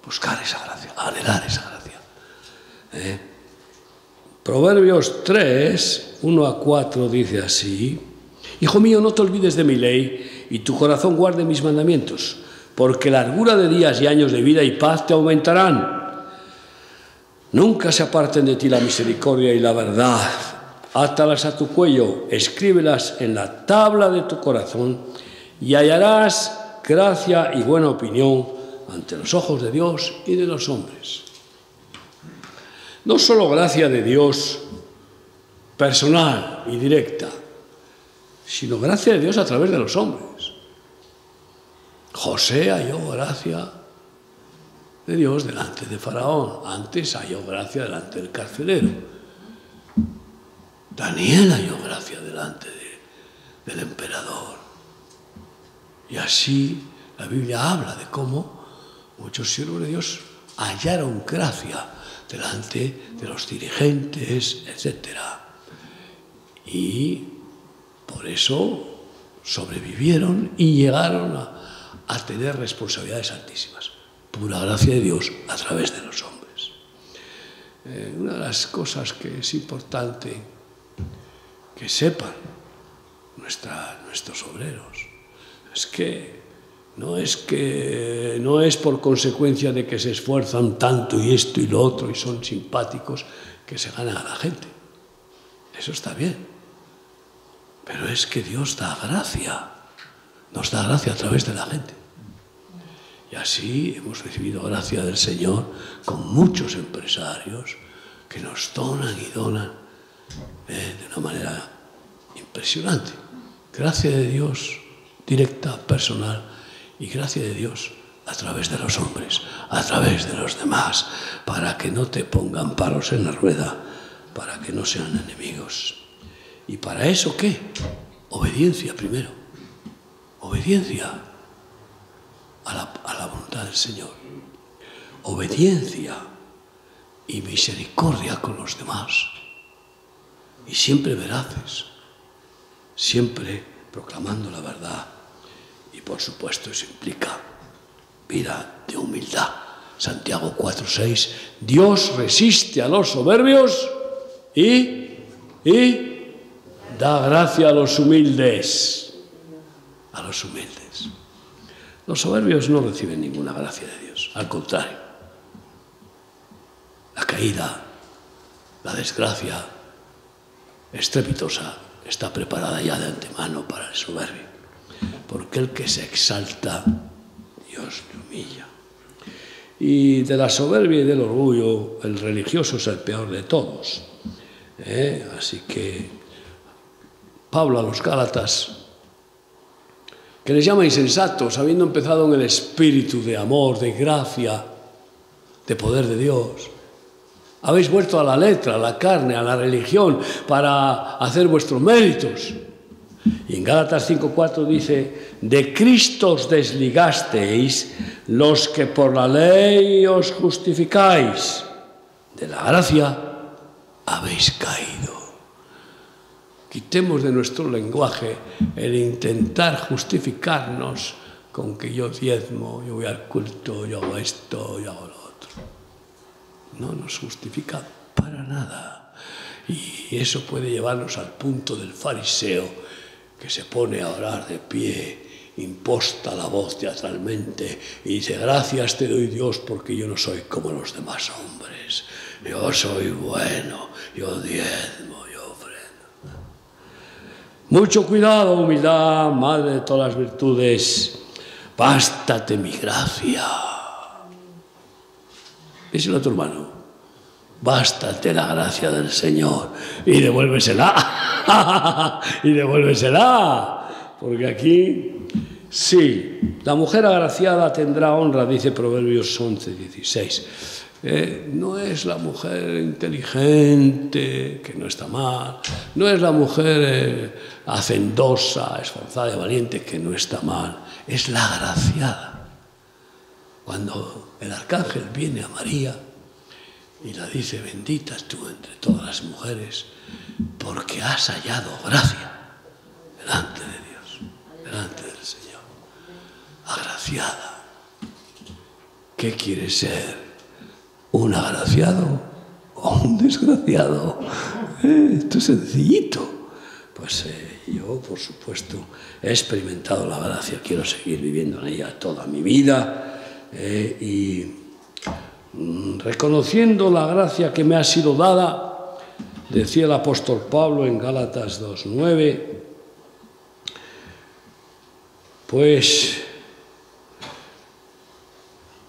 Buscar esa gracia, anhelar esa gracia. ¿Eh? Proverbios 3, 1 a 4 dice así. Hijo mío, no te olvides de mi ley y tu corazón guarde mis mandamientos, porque largura de días y años de vida y paz te aumentarán. Nunca se aparten de ti la misericordia y la verdad. Átalas a tu cuello, escríbelas en la tabla de tu corazón y hallarás gracia y buena opinión ante los ojos de Dios y de los hombres. No solo gracia de Dios personal y directa, sino gracia de Dios a través de los hombres. José halló gracia de Dios delante de Faraón, antes halló gracia delante del carcelero. Daniel halló gracia delante del emperador. Y así la Biblia habla de cómo muchos siervos de Dios hallaron gracia delante de los dirigentes, etc. Y por eso sobrevivieron y llegaron a, tener responsabilidades altísimas. Pura gracia de Dios a través de los hombres. Eh, una de las cosas que es importante que sepan nuestros obreros es que no es que no es por consecuencia de que se esfuerzan tanto y esto y lo otro y son simpáticos que se ganan a la gente. Eso está bien. Pero es que Dios da gracia, nos da gracia a través de la gente. Y así hemos recibido gracia del Señor con muchos empresarios que nos donan y donan eh, de una manera impresionante. Gracia de Dios directa, personal, y gracia de Dios a través de los hombres, a través de los demás, para que no te pongan palos en la rueda, para que no sean enemigos. ¿Y para eso qué? Obediencia primero. Obediencia a la, a la voluntad del Señor. Obediencia y misericordia con los demás. Y siempre veraces, siempre proclamando la verdad. Y por supuesto eso implica vida de humildad. Santiago 4:6, Dios resiste a los soberbios y, y da gracia a los humildes. A los humildes. Los soberbios no reciben ninguna gracia de Dios, al contrario. La caída, la desgracia estrepitosa está preparada ya de antemano para el soberbio, porque el que se exalta, Dios le humilla. Y de la soberbia y del orgullo, el religioso es el peor de todos. ¿eh? Así que Pablo a los Gálatas, que les llama insensatos, habiendo empezado en el espíritu de amor, de gracia, de poder de Dios, habéis vuelto a la letra, a la carne, a la religión, para hacer vuestros méritos. Y en Gálatas 5.4 dice, de Cristo os desligasteis los que por la ley os justificáis. De la gracia habéis caído. Quitemos de nuestro lenguaje el intentar justificarnos con que yo diezmo, yo voy al culto, yo hago esto, yo hago lo no nos justifica para nada. Y eso puede llevarnos al punto del fariseo que se pone a orar de pie, imposta la voz teatralmente y dice, gracias te doy Dios porque yo no soy como los demás hombres. Yo soy bueno, yo diezmo. Mucho cuidado, humildad, madre de todas las virtudes. Bástate mi gracia Díselo a tu hermano. Bástate la gracia del Señor y devuélvesela. y devuélvesela. Porque aquí, sí, la mujer agraciada tendrá honra, dice Proverbios 11, 16. Eh, no es la mujer inteligente, que no está mal, no es la mujer eh, hacendosa, esforzada y valiente, que no está mal, es la agraciada. Cuando el arcángel viene a María y la dice, bendita tú entre todas las mujeres, porque has hallado gracia delante de Dios, delante del Señor. Agraciada. ¿Qué quiere ser? ¿Un agraciado o un desgraciado? Eh, esto es sencillito. Pues eh, yo, por supuesto, he experimentado la gracia, quiero seguir viviendo en ella toda mi vida eh, y mm, reconociendo la gracia que me ha sido dada, decía el apóstol Pablo en Gálatas 2.9, pues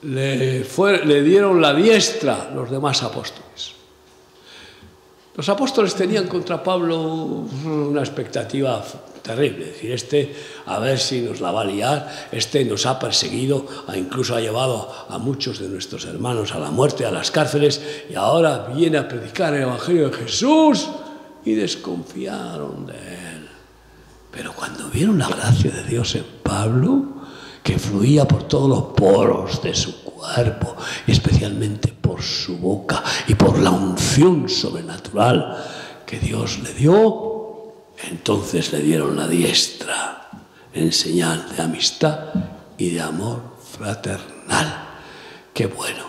le, dieron la diestra los demás apóstoles. Los apóstoles tenían contra Pablo una expectativa terrible. Es decir, este a ver si nos la va a liar, este nos ha perseguido, incluso ha llevado a muchos de nuestros hermanos a la muerte, a las cárceles, y ahora viene a predicar el Evangelio de Jesús y desconfiaron de él. Pero cuando vieron la gracia de Dios en Pablo, que fluía por todos los poros de su cuerpo, especialmente por su boca y por la unción sobrenatural que Dios le dio, entonces le dieron la diestra en señal de amistad y de amor fraternal. Qué bueno.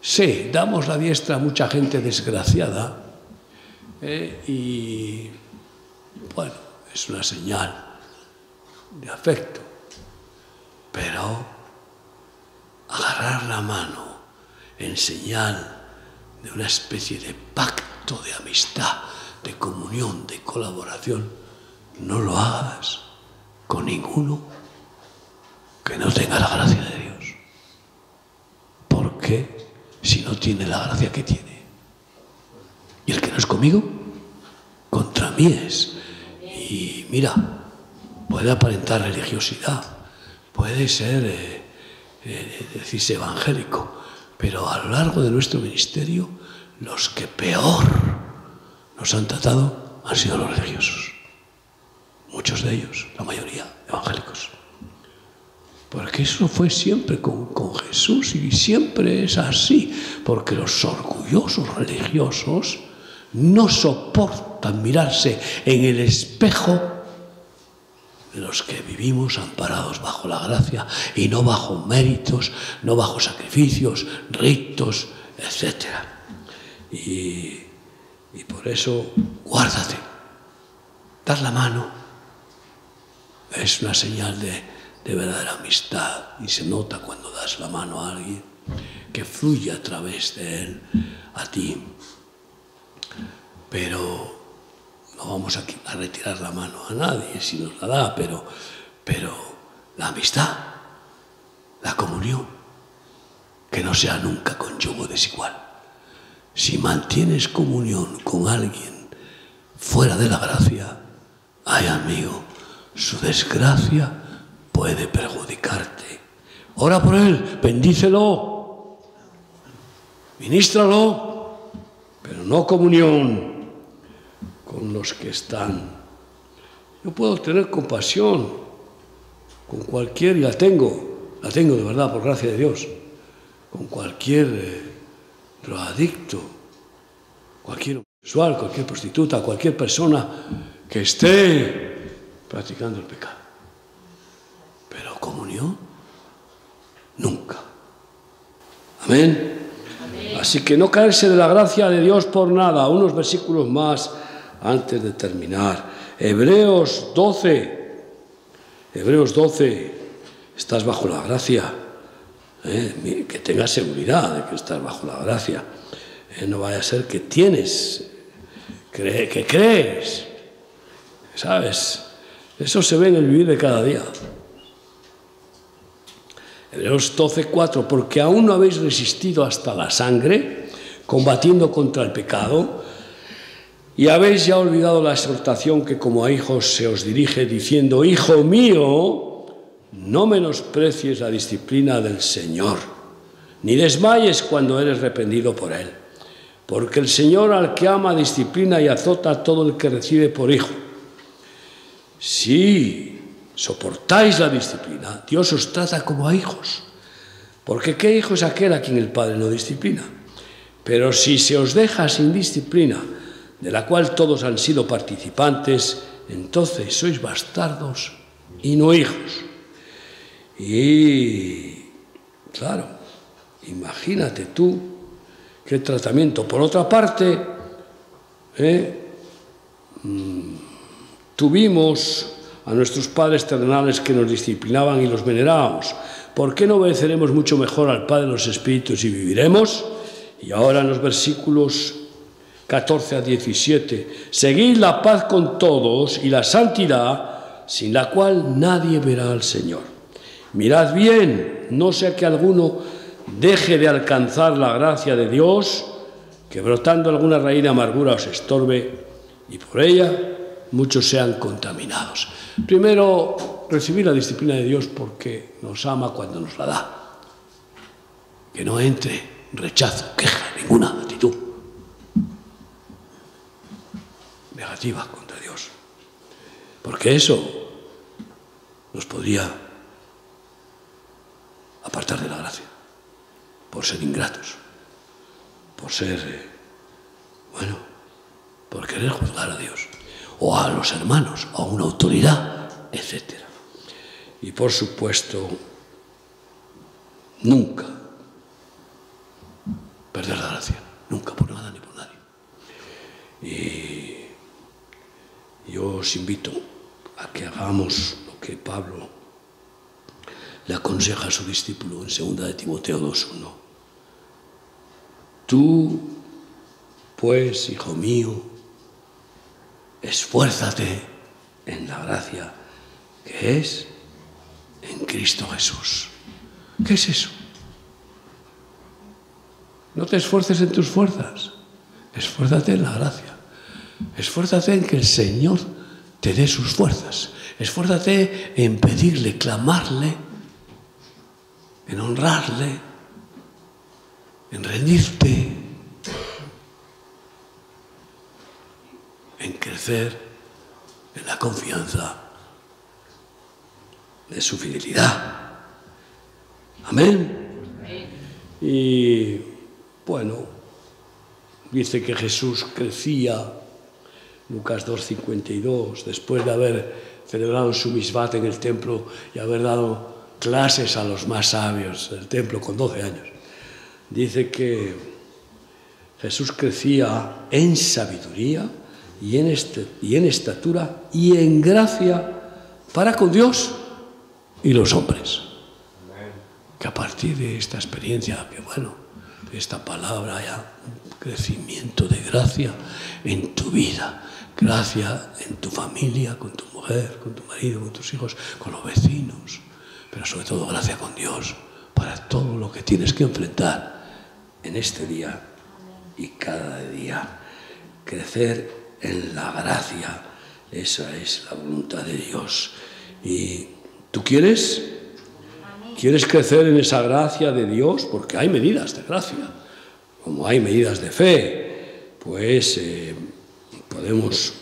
Sí, damos la diestra a mucha gente desgraciada eh, y bueno, es una señal de afecto, pero agarrar la mano en señal de una especie de pacto de amistad de comunión, de colaboración, no lo hagas con ninguno que no tenga la gracia de Dios. ¿Por qué? Si no tiene la gracia que tiene. Y el que no es conmigo, contra mí es. Y mira, puede aparentar religiosidad, puede ser, eh, eh, decirse evangélico, pero a lo largo de nuestro ministerio, los que peor nos han tratado han sido los religiosos. Muchos de ellos, la mayoría, evangélicos. Porque eso fue siempre con, con, Jesús y siempre es así. Porque los orgullosos religiosos no soportan mirarse en el espejo los que vivimos amparados bajo la gracia y no bajo méritos, no bajo sacrificios, ritos, etc. Y, y por eso, guárdate, dar la mano es una señal de, de verdadera amistad y se nota cuando das la mano a alguien que fluye a través de él a ti. Pero no vamos a, a, retirar la mano a nadie si nos la da, pero, pero la amistad, la comunión, que no sea nunca con yugo desigual. Si mantienes comunión con alguien fuera de la gracia, ay amigo, su desgracia puede perjudicarte. Ora por él, bendícelo, ministralo, pero no comunión con los que están. Yo puedo tener compasión con cualquier, y la tengo, la tengo de verdad, por gracia de Dios, con cualquier eh, drogadicto, cualquier homosexual, cualquier prostituta, cualquier persona que esté practicando el pecado. Pero comunión, nunca. Amén. Amén. Así que no caerse de la gracia de Dios por nada. Unos versículos más antes de terminar. Hebreos 12, Hebreos 12, estás bajo la gracia, ¿eh? que tengas seguridad de que estás bajo la gracia. ¿eh? no vaya a ser que tienes, que crees, ¿sabes? Eso se ve en el vivir de cada día. Hebreos 12, 4, porque aún no habéis resistido hasta la sangre, combatiendo contra el pecado, y habéis ya olvidado la exhortación que como a hijos se os dirige diciendo, Hijo mío, no menosprecies la disciplina del Señor, ni desmayes cuando eres reprendido por Él, porque el Señor al que ama disciplina y azota a todo el que recibe por hijo. Si soportáis la disciplina, Dios os trata como a hijos, porque ¿qué hijo es aquel a quien el Padre no disciplina? Pero si se os deja sin disciplina, de la cual todos han sido participantes, entonces sois bastardos y no hijos. Y, claro, imagínate tú qué tratamiento. Por otra parte, ¿eh? mm, tuvimos a nuestros padres terrenales que nos disciplinaban y los venerábamos. ¿Por qué no obedeceremos mucho mejor al Padre de los Espíritus y viviremos? Y ahora en los versículos 14 a 17. Seguid la paz con todos y la santidad, sin la cual nadie verá al Señor. Mirad bien, no sea que alguno deje de alcanzar la gracia de Dios, que brotando alguna raíz de amargura os estorbe y por ella muchos sean contaminados. Primero, recibir la disciplina de Dios porque nos ama cuando nos la da. Que no entre rechazo, queja, ninguna contra Dios. Porque eso nos podría apartar de la gracia, por ser ingratos, por ser, eh, bueno, por querer juzgar a Dios, o a los hermanos, a una autoridad, etc. Y por supuesto, nunca perder la gracia, nunca por nada ni por nadie. Y yo os invito a que hagamos lo que Pablo le aconseja a su discípulo en 2 de Timoteo 2.1. Tú, pues, hijo mío, esfuérzate en la gracia que es en Cristo Jesús. ¿Qué es eso? No te esfuerces en tus fuerzas, esfuérzate en la gracia. Esfuérzate en que el Señor te dé sus fuerzas. Esfuérzate en pedirle, clamarle, en honrarle, en rendirte, en crecer en la confianza de su fidelidad Amén. Y bueno, dice que Jesús crecía, Lucas 2.52, después de haber celebrado su misbat en el templo y haber dado clases a los más sabios del templo con 12 años. Dice que Jesús crecía en sabiduría y en, y en estatura y en gracia para con Dios y los hombres. Que a partir de esta experiencia, que bueno, de esta palabra haya un crecimiento de gracia en tu vida, gracia en tu familia, con tu mujer, con tu marido, con tus hijos, con los vecinos, pero sobre todo gracia con Dios para todo lo que tienes que enfrentar en este día y cada día. Crecer en la gracia, esa es la voluntad de Dios. ¿Y tú quieres? ¿Quieres crecer en esa gracia de Dios? Porque hay medidas de gracia, como hay medidas de fe, pues eh, podemos,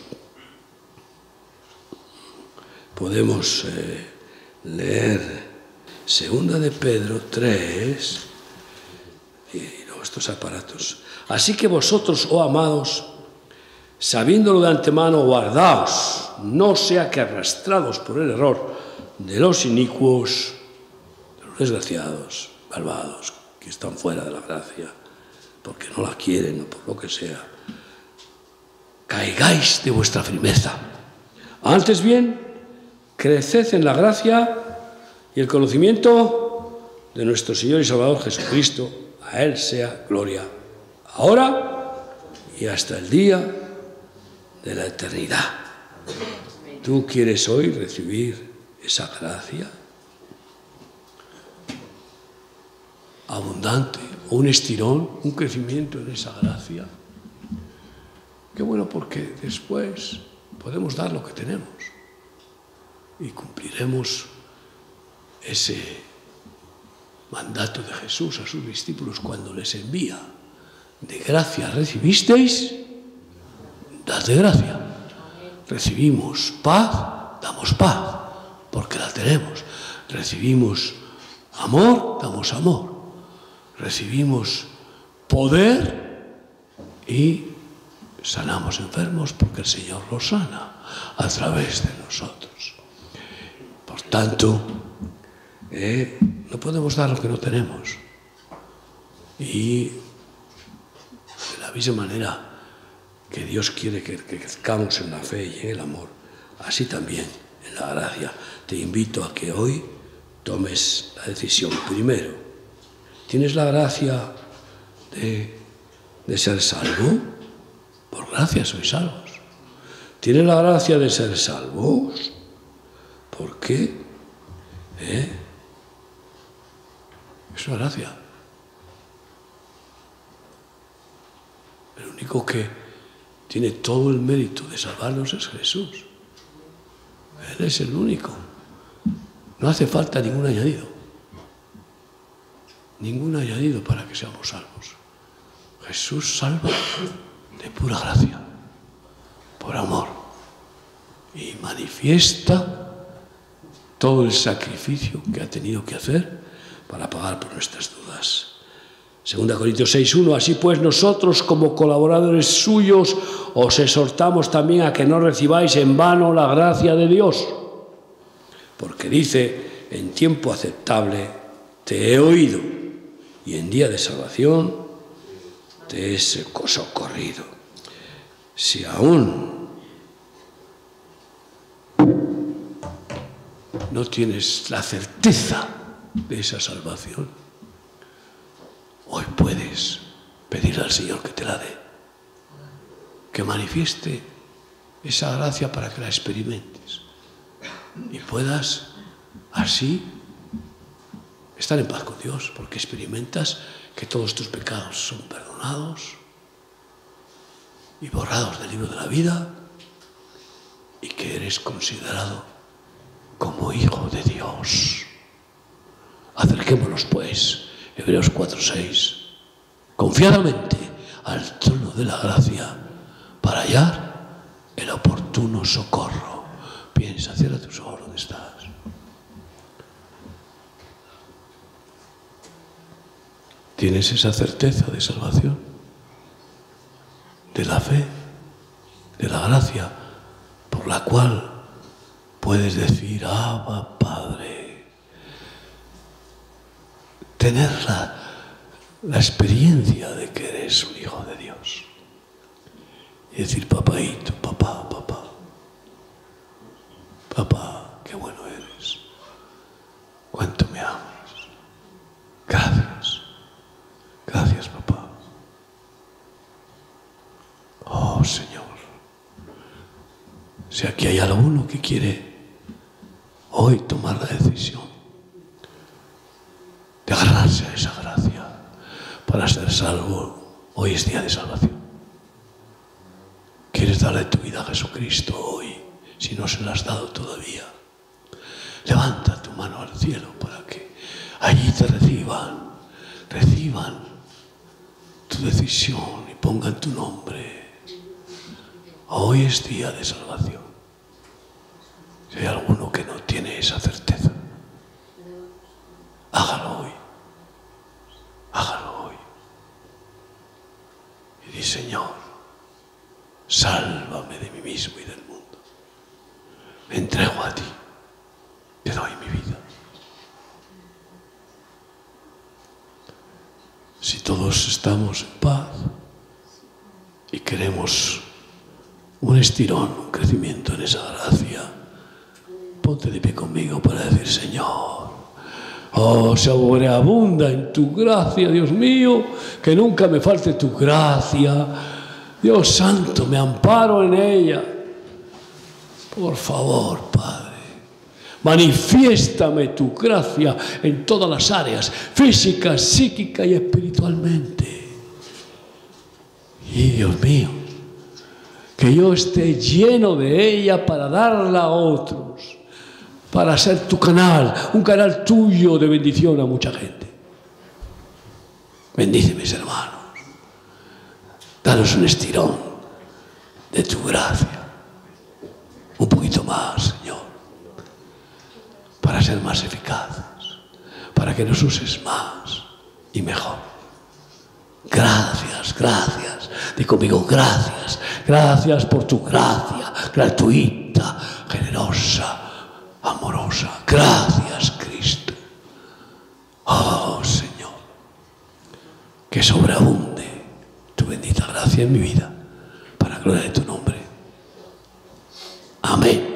podemos eh, leer Segunda de Pedro 3 y luego estos aparatos. Así que vosotros, oh amados, sabiéndolo de antemano, guardaos, no sea que arrastrados por el error de los inicuos, de los desgraciados, malvados, que están fuera de la gracia, porque no la quieren o por lo que sea, caigáis de vuestra firmeza. Antes bien, creced en la gracia y el conocimiento de nuestro Señor y Salvador Jesucristo. A Él sea gloria, ahora y hasta el día de la eternidad. ¿Tú quieres hoy recibir esa gracia abundante un estirón, un crecimiento en esa gracia? Qué bueno porque después podemos dar lo que tenemos y cumpliremos ese mandato de Jesús a sus discípulos cuando les envía. De gracia recibisteis dad de gracia. Recibimos paz, damos paz, porque la tenemos. Recibimos amor, damos amor. Recibimos poder y sanamos enfermos porque el Señor los sana a través de nosotros. Por tanto, eh, no podemos dar lo que no tenemos. Y de la misma manera, que Dios quiere que, crezcamos en la fe y en el amor, así también en la gracia. Te invito a que hoy tomes la decisión. Primero, ¿tienes la gracia de, de ser salvo? Por gracia sois salvos. ¿Tienes la gracia de ser salvos? ¿Por qué? ¿Eh? Es una gracia. El único que tiene todo el mérito de salvarnos es Jesús. Él es el único. No hace falta ningún añadido. Ningún añadido para que seamos salvos. Jesús salva de pura gracia, por amor. Y manifiesta todo el sacrificio que ha tenido que hacer para pagar por nuestras dudas. Segunda Corintios 6.1, así pues nosotros como colaboradores suyos os exhortamos también a que no recibáis en vano la gracia de Dios, porque dice, en tiempo aceptable te he oído y en día de salvación te he socorrido. Si aún no tienes la certeza de esa salvación, Hoy puedes pedirle al Señor que te la dé, que manifieste esa gracia para que la experimentes y puedas así estar en paz con Dios, porque experimentas que todos tus pecados son perdonados y borrados del libro de la vida y que eres considerado como hijo de Dios. Acerquémonos pues Hebreos 4:6. Confiadamente al trono de la gracia para hallar el oportuno socorro. Piensa, cierra tus ojos donde estás. tienes esa certeza de salvación, de la fe, de la gracia, por la cual puedes decir, Abba Padre, tener la, la experiencia de que eres un hijo de Dios. Y decir, papaito, papá, papá, papá, qué bueno eres, cuánto me amas. Gracias, papá. Oh Señor, si aquí hay alguno que quiere hoy tomar la decisión de agarrarse a esa gracia para ser salvo, hoy es día de salvación. ¿Quieres darle tu vida a Jesucristo hoy, si no se la has dado todavía? Levanta tu mano al cielo para que allí te reciban, reciban tu decisión y pongan tu nombre. Hoy es día de salvación. Si hay alguno que no tiene esa certeza, hágalo hoy. Hágalo hoy. Y di, Señor, sálvame de mí mismo y del mundo. Me entrego a ti. Te doy mi vida. Si todos estamos en paz y queremos un estirón, un crecimiento en esa gracia, ponte de pie conmigo para decir, Señor, oh, sobreabunda en tu gracia, Dios mío, que nunca me falte tu gracia. Dios santo, me amparo en ella. Por favor, Padre, manifiéstame tu gracia en todas las áreas, física, psíquica y espiritualmente. Y Dios mío, que yo esté lleno de ella para darla a otros, para ser tu canal, un canal tuyo de bendición a mucha gente. Bendice mis hermanos. Danos un estirón de tu gracia. Un poquito más, Señor. Para ser más eficaces. Para que nos uses más y mejor. Gracias, gracias. Di conmigo, gracias. Gracias por tu gracia gratuita, generosa, amorosa. Gracias, Cristo. Oh, Señor, que sobreabunde tu bendita gracia en mi vida, para gloria de tu nombre. Amén.